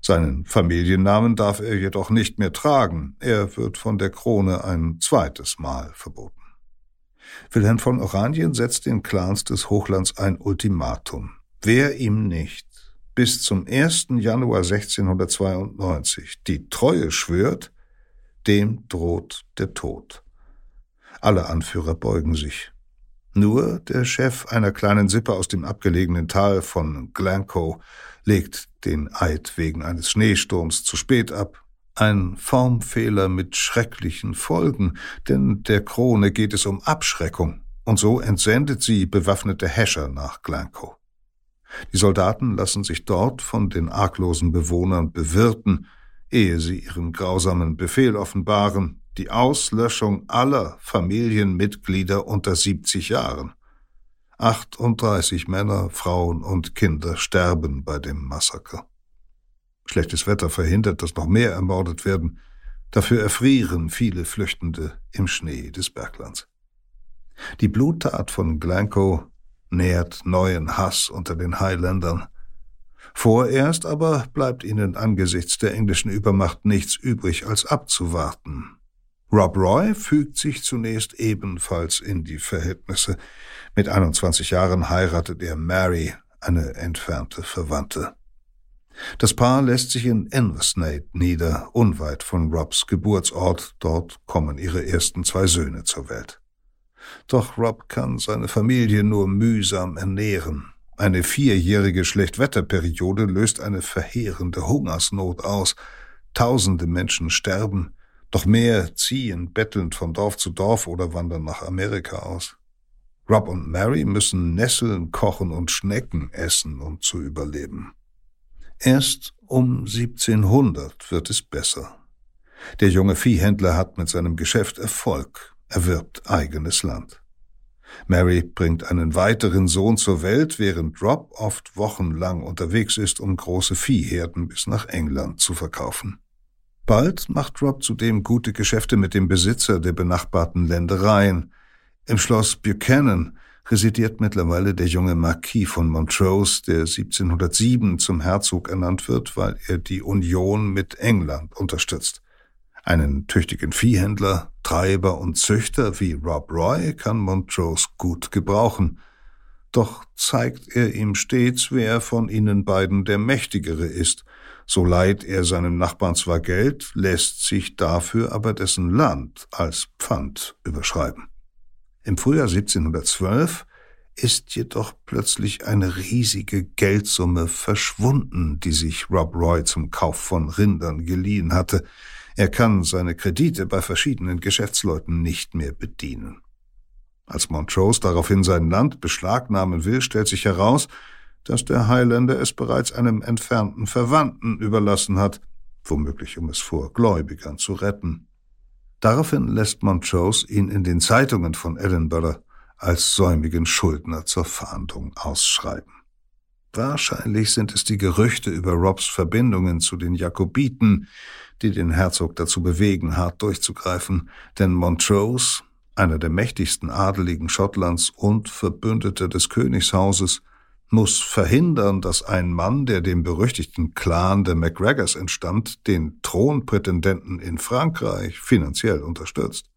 Seinen Familiennamen darf er jedoch nicht mehr tragen. Er wird von der Krone ein zweites Mal verboten. Wilhelm von Oranien setzt den Clans des Hochlands ein Ultimatum. Wer ihm nicht bis zum 1. Januar 1692 die Treue schwört, dem droht der Tod. Alle Anführer beugen sich. Nur der Chef einer kleinen Sippe aus dem abgelegenen Tal von Glancoe legt den Eid wegen eines Schneesturms zu spät ab. Ein Formfehler mit schrecklichen Folgen, denn der Krone geht es um Abschreckung, und so entsendet sie bewaffnete Häscher nach Glancoe. Die Soldaten lassen sich dort von den arglosen Bewohnern bewirten, ehe sie ihren grausamen Befehl offenbaren, die Auslöschung aller Familienmitglieder unter 70 Jahren. 38 Männer, Frauen und Kinder sterben bei dem Massaker. Schlechtes Wetter verhindert, dass noch mehr ermordet werden. Dafür erfrieren viele Flüchtende im Schnee des Berglands. Die Bluttat von Glanco nährt neuen Hass unter den Highlandern. Vorerst aber bleibt ihnen angesichts der englischen Übermacht nichts übrig, als abzuwarten. Rob Roy fügt sich zunächst ebenfalls in die Verhältnisse. Mit 21 Jahren heiratet er Mary, eine entfernte Verwandte. Das Paar lässt sich in Inversnaid nieder, unweit von Robs Geburtsort. Dort kommen ihre ersten zwei Söhne zur Welt. Doch Rob kann seine Familie nur mühsam ernähren. Eine vierjährige Schlechtwetterperiode löst eine verheerende Hungersnot aus. Tausende Menschen sterben, doch mehr ziehen bettelnd von Dorf zu Dorf oder wandern nach Amerika aus. Rob und Mary müssen Nesseln kochen und Schnecken essen, um zu überleben. Erst um 1700 wird es besser. Der junge Viehhändler hat mit seinem Geschäft Erfolg, erwirbt eigenes Land. Mary bringt einen weiteren Sohn zur Welt, während Rob oft wochenlang unterwegs ist, um große Viehherden bis nach England zu verkaufen. Bald macht Rob zudem gute Geschäfte mit dem Besitzer der benachbarten Ländereien. Im Schloss Buchanan residiert mittlerweile der junge Marquis von Montrose, der 1707 zum Herzog ernannt wird, weil er die Union mit England unterstützt. Einen tüchtigen Viehhändler, Treiber und Züchter wie Rob Roy kann Montrose gut gebrauchen. Doch zeigt er ihm stets, wer von ihnen beiden der Mächtigere ist – so leiht er seinem Nachbarn zwar Geld, lässt sich dafür aber dessen Land als Pfand überschreiben. Im Frühjahr 1712 ist jedoch plötzlich eine riesige Geldsumme verschwunden, die sich Rob Roy zum Kauf von Rindern geliehen hatte. Er kann seine Kredite bei verschiedenen Geschäftsleuten nicht mehr bedienen. Als Montrose daraufhin sein Land beschlagnahmen will, stellt sich heraus, dass der Highlander es bereits einem entfernten Verwandten überlassen hat. womöglich um es vor Gläubigern zu retten. Daraufhin lässt Montrose ihn in den Zeitungen von Edinburgh als säumigen Schuldner zur Fahndung ausschreiben. Wahrscheinlich sind es die Gerüchte über Robs Verbindungen zu den Jakobiten, die den Herzog dazu bewegen, hart durchzugreifen, denn Montrose, einer der mächtigsten Adeligen Schottlands und Verbündeter des Königshauses, muss verhindern, dass ein Mann, der dem berüchtigten Clan der MacGregors entstammt, den Thronprätendenten in Frankreich finanziell unterstützt.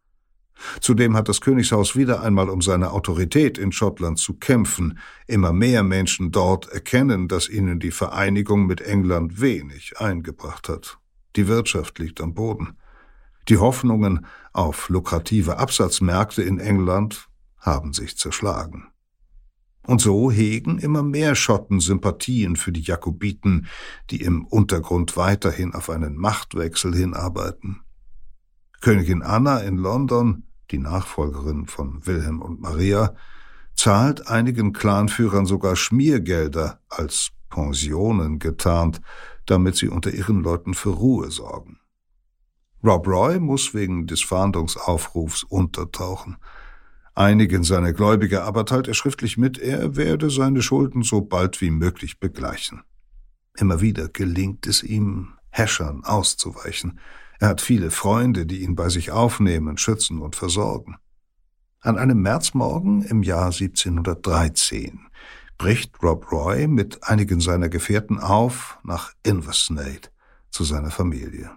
Zudem hat das Königshaus wieder einmal um seine Autorität in Schottland zu kämpfen. Immer mehr Menschen dort erkennen, dass ihnen die Vereinigung mit England wenig eingebracht hat. Die Wirtschaft liegt am Boden. Die Hoffnungen auf lukrative Absatzmärkte in England haben sich zerschlagen. Und so hegen immer mehr Schotten Sympathien für die Jakobiten, die im Untergrund weiterhin auf einen Machtwechsel hinarbeiten. Königin Anna in London, die Nachfolgerin von Wilhelm und Maria, zahlt einigen Clanführern sogar Schmiergelder als Pensionen getarnt, damit sie unter ihren Leuten für Ruhe sorgen. Rob Roy muss wegen des Fahndungsaufrufs untertauchen. Einigen seiner Gläubiger aber teilt er schriftlich mit, er werde seine Schulden so bald wie möglich begleichen. Immer wieder gelingt es ihm, Häschern auszuweichen. Er hat viele Freunde, die ihn bei sich aufnehmen, schützen und versorgen. An einem Märzmorgen im Jahr 1713 bricht Rob Roy mit einigen seiner Gefährten auf nach Inversnade zu seiner Familie.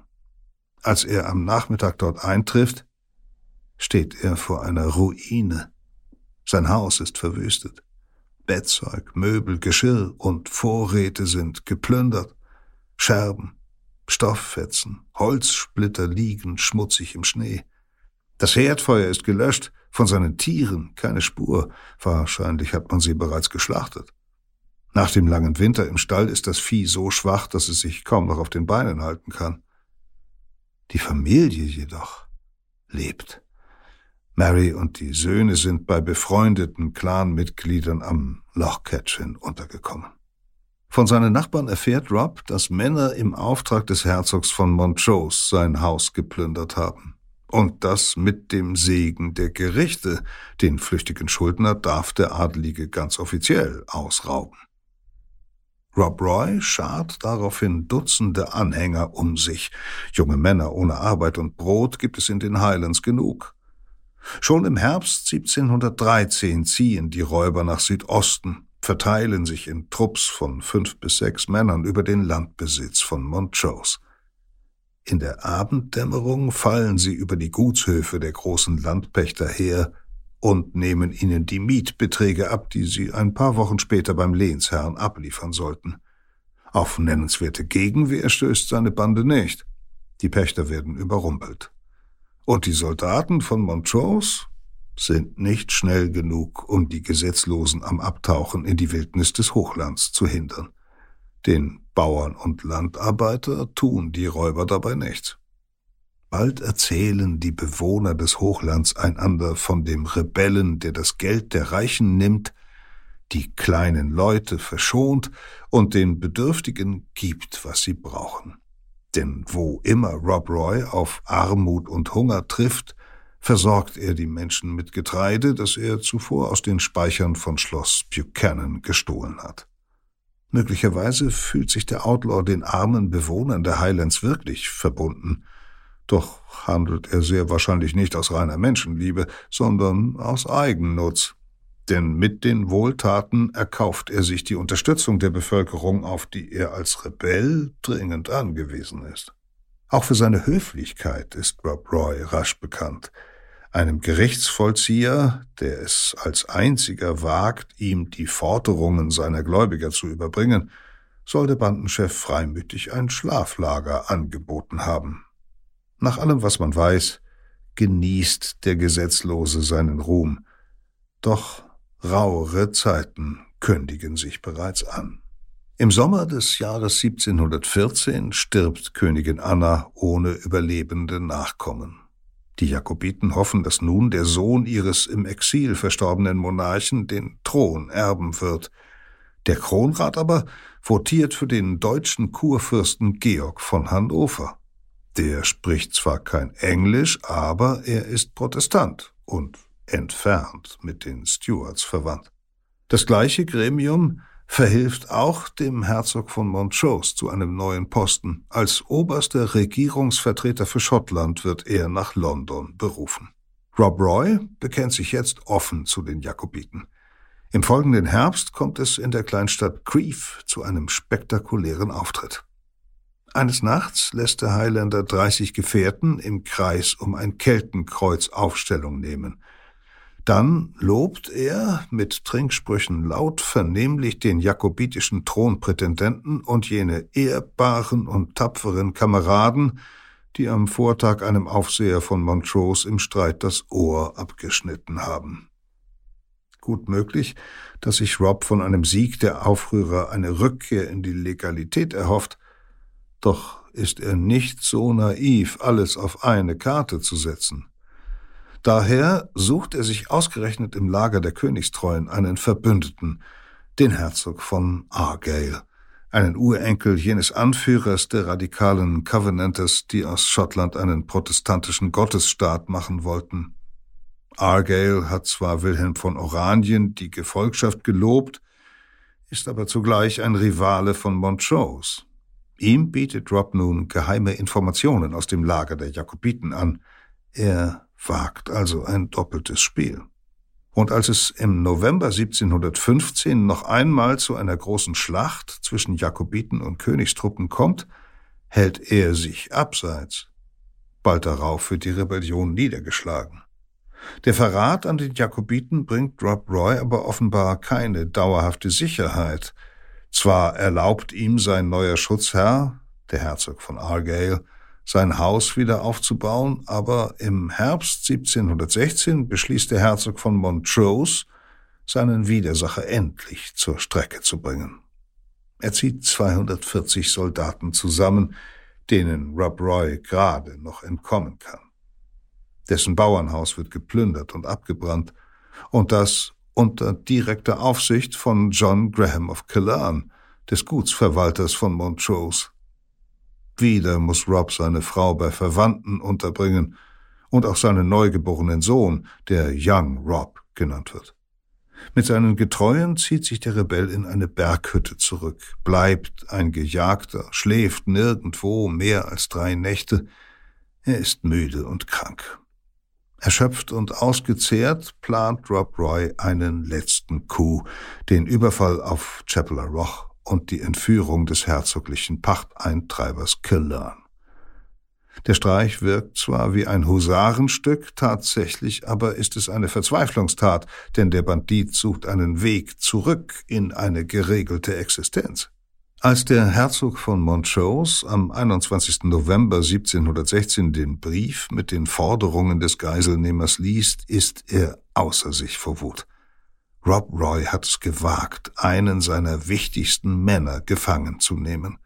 Als er am Nachmittag dort eintrifft, steht er vor einer Ruine. Sein Haus ist verwüstet. Bettzeug, Möbel, Geschirr und Vorräte sind geplündert. Scherben, Stofffetzen, Holzsplitter liegen schmutzig im Schnee. Das Herdfeuer ist gelöscht, von seinen Tieren keine Spur. Wahrscheinlich hat man sie bereits geschlachtet. Nach dem langen Winter im Stall ist das Vieh so schwach, dass es sich kaum noch auf den Beinen halten kann. Die Familie jedoch lebt. Mary und die Söhne sind bei befreundeten Clanmitgliedern am Loch Catchin untergekommen. Von seinen Nachbarn erfährt Rob, dass Männer im Auftrag des Herzogs von Montrose sein Haus geplündert haben. Und das mit dem Segen der Gerichte. Den flüchtigen Schuldner darf der Adelige ganz offiziell ausrauben. Rob Roy schart daraufhin Dutzende Anhänger um sich. Junge Männer ohne Arbeit und Brot gibt es in den Highlands genug. Schon im Herbst 1713 ziehen die Räuber nach Südosten, verteilen sich in Trupps von fünf bis sechs Männern über den Landbesitz von Montrose. In der Abenddämmerung fallen sie über die Gutshöfe der großen Landpächter her und nehmen ihnen die Mietbeträge ab, die sie ein paar Wochen später beim Lehnsherrn abliefern sollten. Auf nennenswerte Gegenwehr stößt seine Bande nicht. Die Pächter werden überrumpelt. Und die Soldaten von Montrose sind nicht schnell genug, um die Gesetzlosen am Abtauchen in die Wildnis des Hochlands zu hindern. Den Bauern und Landarbeiter tun die Räuber dabei nichts. Bald erzählen die Bewohner des Hochlands einander von dem Rebellen, der das Geld der Reichen nimmt, die kleinen Leute verschont und den Bedürftigen gibt, was sie brauchen. Denn wo immer Rob Roy auf Armut und Hunger trifft, versorgt er die Menschen mit Getreide, das er zuvor aus den Speichern von Schloss Buchanan gestohlen hat. Möglicherweise fühlt sich der Outlaw den armen Bewohnern der Highlands wirklich verbunden, doch handelt er sehr wahrscheinlich nicht aus reiner Menschenliebe, sondern aus Eigennutz denn mit den Wohltaten erkauft er sich die Unterstützung der Bevölkerung, auf die er als Rebell dringend angewiesen ist. Auch für seine Höflichkeit ist Rob Roy rasch bekannt. Einem Gerichtsvollzieher, der es als einziger wagt, ihm die Forderungen seiner Gläubiger zu überbringen, soll der Bandenchef freimütig ein Schlaflager angeboten haben. Nach allem, was man weiß, genießt der Gesetzlose seinen Ruhm. Doch Rauere Zeiten kündigen sich bereits an. Im Sommer des Jahres 1714 stirbt Königin Anna ohne überlebende Nachkommen. Die Jakobiten hoffen, dass nun der Sohn ihres im Exil verstorbenen Monarchen den Thron erben wird. Der Kronrat aber votiert für den deutschen Kurfürsten Georg von Hannover. Der spricht zwar kein Englisch, aber er ist Protestant und entfernt mit den Stuarts verwandt. Das gleiche Gremium verhilft auch dem Herzog von Montrose zu einem neuen Posten. Als oberster Regierungsvertreter für Schottland wird er nach London berufen. Rob Roy bekennt sich jetzt offen zu den Jakobiten. Im folgenden Herbst kommt es in der Kleinstadt Crieff zu einem spektakulären Auftritt. Eines Nachts lässt der Highlander 30 Gefährten im Kreis um ein Keltenkreuz Aufstellung nehmen. Dann lobt er mit Trinksprüchen laut vernehmlich den jakobitischen Thronprätendenten und jene ehrbaren und tapferen Kameraden, die am Vortag einem Aufseher von Montrose im Streit das Ohr abgeschnitten haben. Gut möglich, dass sich Rob von einem Sieg der Aufrührer eine Rückkehr in die Legalität erhofft, doch ist er nicht so naiv, alles auf eine Karte zu setzen. Daher sucht er sich ausgerechnet im Lager der Königstreuen einen Verbündeten, den Herzog von Argyle, einen Urenkel jenes Anführers der radikalen Covenanters, die aus Schottland einen protestantischen Gottesstaat machen wollten. Argyle hat zwar Wilhelm von Oranien die Gefolgschaft gelobt, ist aber zugleich ein Rivale von Montrose. Ihm bietet Rob nun geheime Informationen aus dem Lager der Jakobiten an. Er wagt also ein doppeltes Spiel. Und als es im November 1715 noch einmal zu einer großen Schlacht zwischen Jakobiten und Königstruppen kommt, hält er sich abseits. Bald darauf wird die Rebellion niedergeschlagen. Der Verrat an den Jakobiten bringt Rob Roy aber offenbar keine dauerhafte Sicherheit. Zwar erlaubt ihm sein neuer Schutzherr, der Herzog von Argyle, sein Haus wieder aufzubauen, aber im Herbst 1716 beschließt der Herzog von Montrose, seinen Widersacher endlich zur Strecke zu bringen. Er zieht 240 Soldaten zusammen, denen Rob Roy gerade noch entkommen kann. Dessen Bauernhaus wird geplündert und abgebrannt, und das unter direkter Aufsicht von John Graham of Killarn, des Gutsverwalters von Montrose. Wieder muss Rob seine Frau bei Verwandten unterbringen und auch seinen neugeborenen Sohn, der Young Rob genannt wird. Mit seinen Getreuen zieht sich der Rebell in eine Berghütte zurück, bleibt ein Gejagter, schläft nirgendwo mehr als drei Nächte. Er ist müde und krank. Erschöpft und ausgezehrt plant Rob Roy einen letzten Coup, den Überfall auf Chapel Roch und die Entführung des herzoglichen Pachteintreibers Killern. Der Streich wirkt zwar wie ein Husarenstück, tatsächlich aber ist es eine Verzweiflungstat, denn der Bandit sucht einen Weg zurück in eine geregelte Existenz. Als der Herzog von Montrose am 21. November 1716 den Brief mit den Forderungen des Geiselnehmers liest, ist er außer sich vor Wut. Rob Roy hat es gewagt, einen seiner wichtigsten Männer gefangen zu nehmen.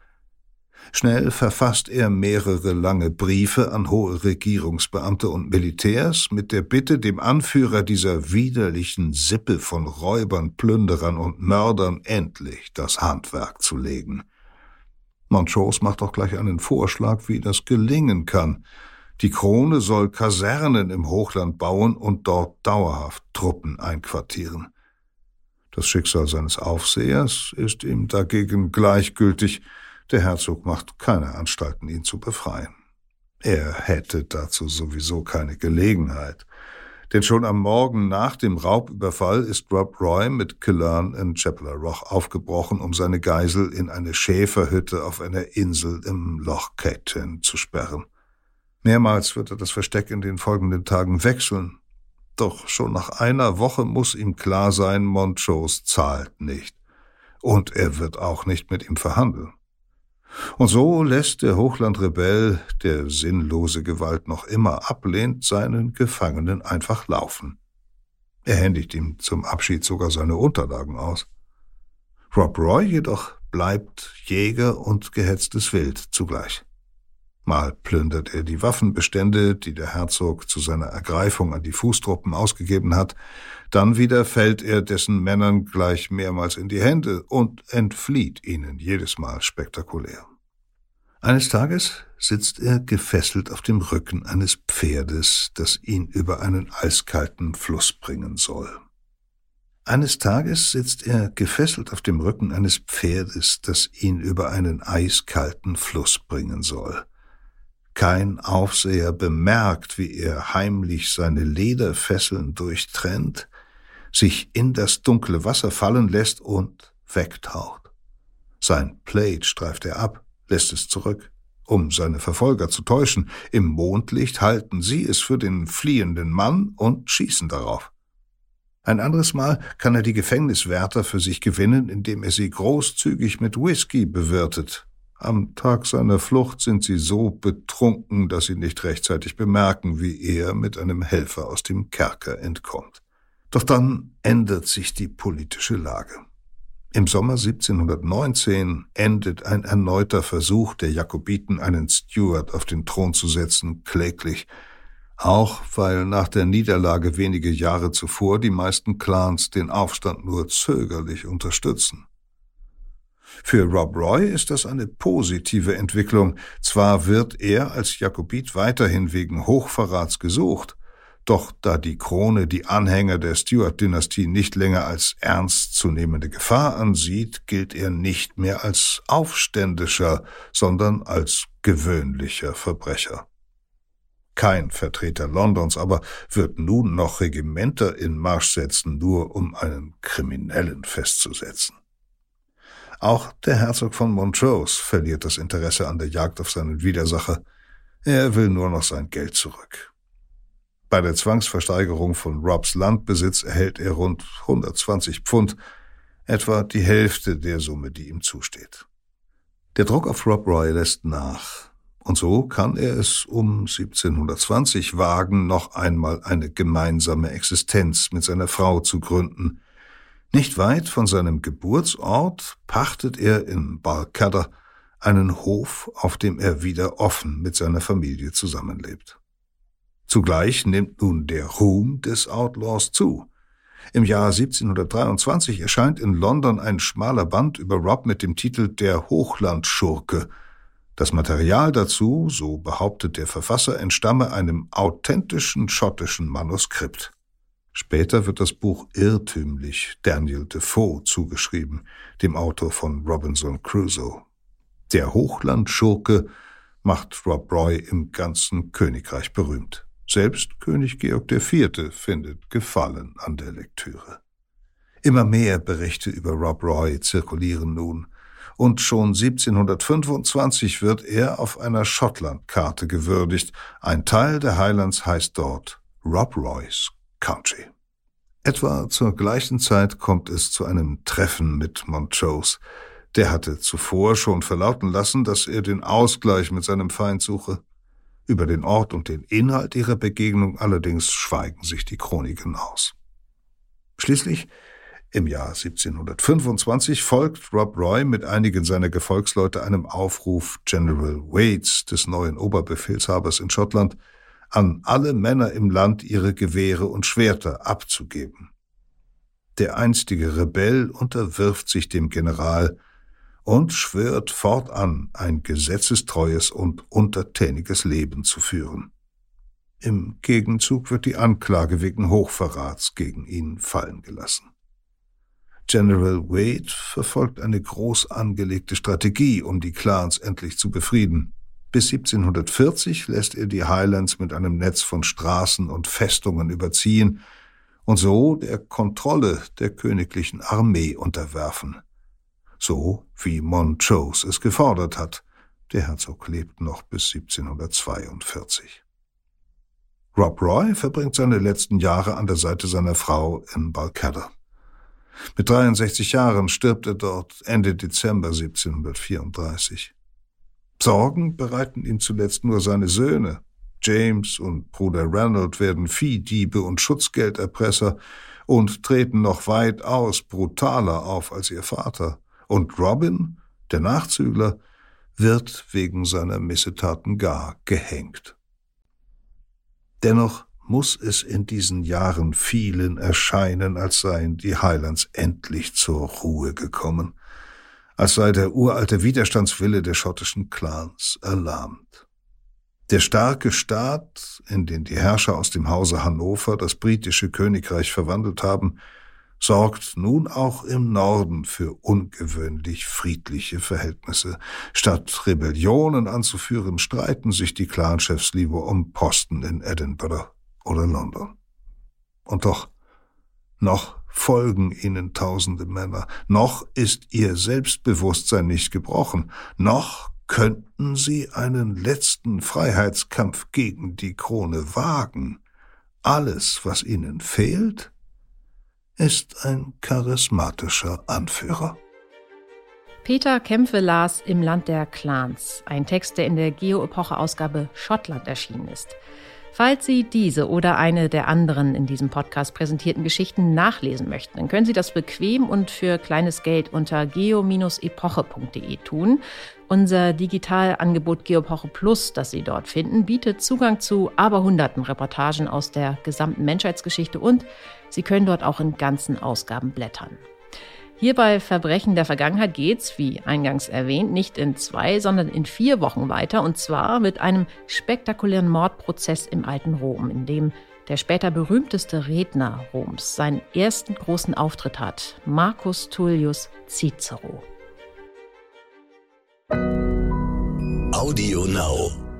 Schnell verfasst er mehrere lange Briefe an hohe Regierungsbeamte und Militärs mit der Bitte, dem Anführer dieser widerlichen Sippe von Räubern, Plünderern und Mördern endlich das Handwerk zu legen. Montrose macht auch gleich einen Vorschlag, wie das gelingen kann. Die Krone soll Kasernen im Hochland bauen und dort dauerhaft Truppen einquartieren. Das Schicksal seines Aufsehers ist ihm dagegen gleichgültig, der Herzog macht keine Anstalten, ihn zu befreien. Er hätte dazu sowieso keine Gelegenheit. Denn schon am Morgen nach dem Raubüberfall ist Rob Roy mit Killern in Chapel Roch aufgebrochen, um seine Geisel in eine Schäferhütte auf einer Insel im Loch Caton zu sperren. Mehrmals wird er das Versteck in den folgenden Tagen wechseln, doch schon nach einer Woche muss ihm klar sein, Montrose zahlt nicht. Und er wird auch nicht mit ihm verhandeln. Und so lässt der Hochlandrebell, der sinnlose Gewalt noch immer ablehnt, seinen Gefangenen einfach laufen. Er händigt ihm zum Abschied sogar seine Unterlagen aus. Rob Roy jedoch bleibt Jäger und gehetztes Wild zugleich. Mal plündert er die Waffenbestände, die der Herzog zu seiner Ergreifung an die Fußtruppen ausgegeben hat, dann wieder fällt er dessen Männern gleich mehrmals in die Hände und entflieht ihnen jedes Mal spektakulär. Eines Tages sitzt er gefesselt auf dem Rücken eines Pferdes, das ihn über einen eiskalten Fluss bringen soll. Eines Tages sitzt er gefesselt auf dem Rücken eines Pferdes, das ihn über einen eiskalten Fluss bringen soll. Kein Aufseher bemerkt, wie er heimlich seine Lederfesseln durchtrennt, sich in das dunkle Wasser fallen lässt und wegtaucht. Sein Plate streift er ab, lässt es zurück, um seine Verfolger zu täuschen. Im Mondlicht halten sie es für den fliehenden Mann und schießen darauf. Ein anderes Mal kann er die Gefängniswärter für sich gewinnen, indem er sie großzügig mit Whisky bewirtet, am Tag seiner Flucht sind sie so betrunken, dass sie nicht rechtzeitig bemerken, wie er mit einem Helfer aus dem Kerker entkommt. Doch dann ändert sich die politische Lage. Im Sommer 1719 endet ein erneuter Versuch der Jakobiten, einen Stuart auf den Thron zu setzen, kläglich, auch weil nach der Niederlage wenige Jahre zuvor die meisten Clans den Aufstand nur zögerlich unterstützen. Für Rob Roy ist das eine positive Entwicklung. Zwar wird er als Jakobit weiterhin wegen Hochverrats gesucht, doch da die Krone die Anhänger der Stuart-Dynastie nicht länger als ernstzunehmende Gefahr ansieht, gilt er nicht mehr als Aufständischer, sondern als gewöhnlicher Verbrecher. Kein Vertreter Londons aber wird nun noch Regimenter in Marsch setzen, nur um einen Kriminellen festzusetzen. Auch der Herzog von Montrose verliert das Interesse an der Jagd auf seinen Widersacher. Er will nur noch sein Geld zurück. Bei der Zwangsversteigerung von Robs Landbesitz erhält er rund 120 Pfund, etwa die Hälfte der Summe, die ihm zusteht. Der Druck auf Rob Roy lässt nach, und so kann er es um 1720 wagen, noch einmal eine gemeinsame Existenz mit seiner Frau zu gründen, nicht weit von seinem Geburtsort pachtet er in Balkadder einen Hof, auf dem er wieder offen mit seiner Familie zusammenlebt. Zugleich nimmt nun der Ruhm des Outlaws zu. Im Jahr 1723 erscheint in London ein schmaler Band über Rob mit dem Titel Der Hochlandschurke. Das Material dazu, so behauptet der Verfasser, entstamme einem authentischen schottischen Manuskript. Später wird das Buch irrtümlich Daniel Defoe zugeschrieben, dem Autor von Robinson Crusoe. Der Hochlandschurke macht Rob Roy im ganzen Königreich berühmt. Selbst König Georg IV. findet Gefallen an der Lektüre. Immer mehr Berichte über Rob Roy zirkulieren nun, und schon 1725 wird er auf einer Schottlandkarte gewürdigt. Ein Teil der Highlands heißt dort Rob Roy's Country. Etwa zur gleichen Zeit kommt es zu einem Treffen mit Montrose. Der hatte zuvor schon verlauten lassen, dass er den Ausgleich mit seinem Feind suche. Über den Ort und den Inhalt ihrer Begegnung allerdings schweigen sich die Chroniken aus. Schließlich im Jahr 1725 folgt Rob Roy mit einigen seiner Gefolgsleute einem Aufruf General Waits, des neuen Oberbefehlshabers in Schottland, an alle Männer im Land ihre Gewehre und Schwerter abzugeben. Der einstige Rebell unterwirft sich dem General und schwört fortan ein gesetzestreues und untertäniges Leben zu führen. Im Gegenzug wird die Anklage wegen Hochverrats gegen ihn fallen gelassen. General Wade verfolgt eine groß angelegte Strategie, um die Clans endlich zu befrieden. Bis 1740 lässt er die Highlands mit einem Netz von Straßen und Festungen überziehen und so der Kontrolle der königlichen Armee unterwerfen. So wie Montrose es gefordert hat. Der Herzog lebt noch bis 1742. Rob Roy verbringt seine letzten Jahre an der Seite seiner Frau in Balcadder. Mit 63 Jahren stirbt er dort Ende Dezember 1734. Sorgen bereiten ihm zuletzt nur seine Söhne. James und Bruder Ranald werden Viehdiebe und Schutzgelderpresser und treten noch weitaus brutaler auf als ihr Vater. Und Robin, der Nachzügler, wird wegen seiner Missetaten gar gehängt. Dennoch muss es in diesen Jahren vielen erscheinen, als seien die Highlands endlich zur Ruhe gekommen, als sei der uralte Widerstandswille der schottischen Clans erlahmt. Der starke Staat, in den die Herrscher aus dem Hause Hannover das britische Königreich verwandelt haben, sorgt nun auch im Norden für ungewöhnlich friedliche Verhältnisse. Statt Rebellionen anzuführen, streiten sich die Clanchefs lieber um Posten in Edinburgh oder London. Und doch, noch folgen ihnen tausende Männer, noch ist ihr Selbstbewusstsein nicht gebrochen, noch könnten sie einen letzten Freiheitskampf gegen die Krone wagen. Alles, was ihnen fehlt, ist ein charismatischer Anführer. Peter Kämpfe las Im Land der Clans, ein Text, der in der Geo-Epoche-Ausgabe Schottland erschienen ist. Falls Sie diese oder eine der anderen in diesem Podcast präsentierten Geschichten nachlesen möchten, dann können Sie das bequem und für kleines Geld unter geo-epoche.de tun. Unser Digitalangebot Geopoche Plus, das Sie dort finden, bietet Zugang zu aber hunderten Reportagen aus der gesamten Menschheitsgeschichte und Sie können dort auch in ganzen Ausgaben blättern. Hier bei Verbrechen der Vergangenheit geht's, wie eingangs erwähnt, nicht in zwei, sondern in vier Wochen weiter. Und zwar mit einem spektakulären Mordprozess im alten Rom, in dem der später berühmteste Redner Roms seinen ersten großen Auftritt hat, Marcus Tullius Cicero. Audio Now.